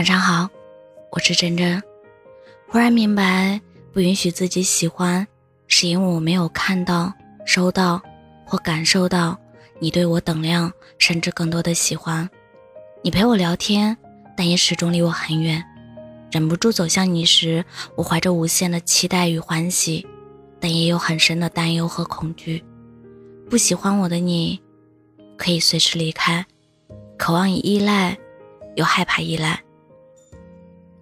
晚上好，我是真真。忽然明白，不允许自己喜欢，是因为我没有看到、收到或感受到你对我等量甚至更多的喜欢。你陪我聊天，但也始终离我很远。忍不住走向你时，我怀着无限的期待与欢喜，但也有很深的担忧和恐惧。不喜欢我的你，可以随时离开；渴望与依赖，又害怕依赖。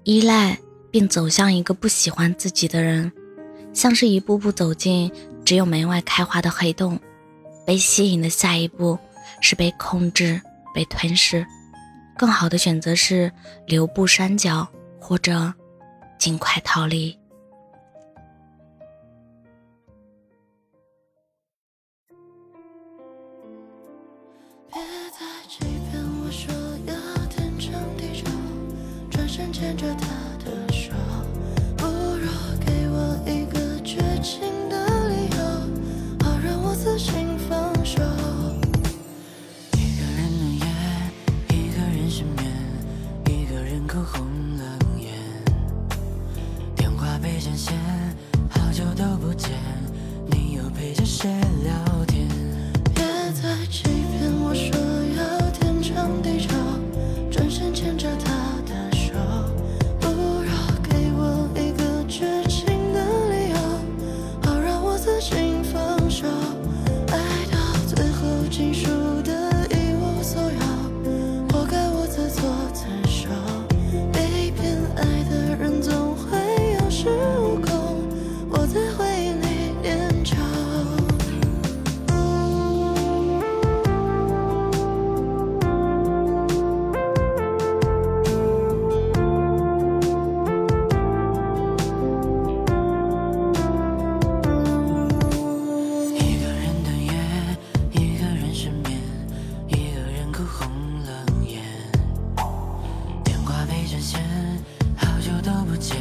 依赖并走向一个不喜欢自己的人，像是一步步走进只有门外开花的黑洞。被吸引的下一步是被控制、被吞噬。更好的选择是留步山脚，或者尽快逃离。别再欺深牵着她电话被占线，好久都不见，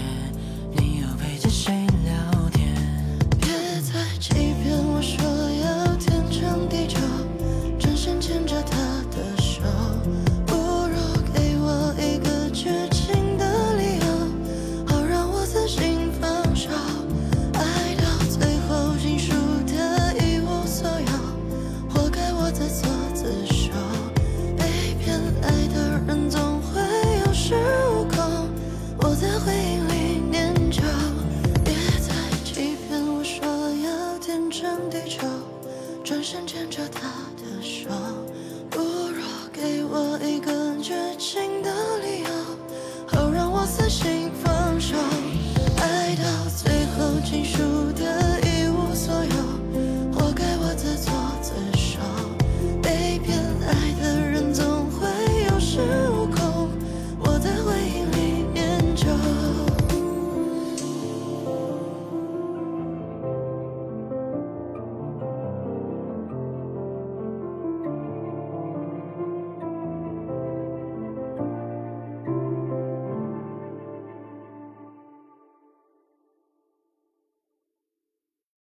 如给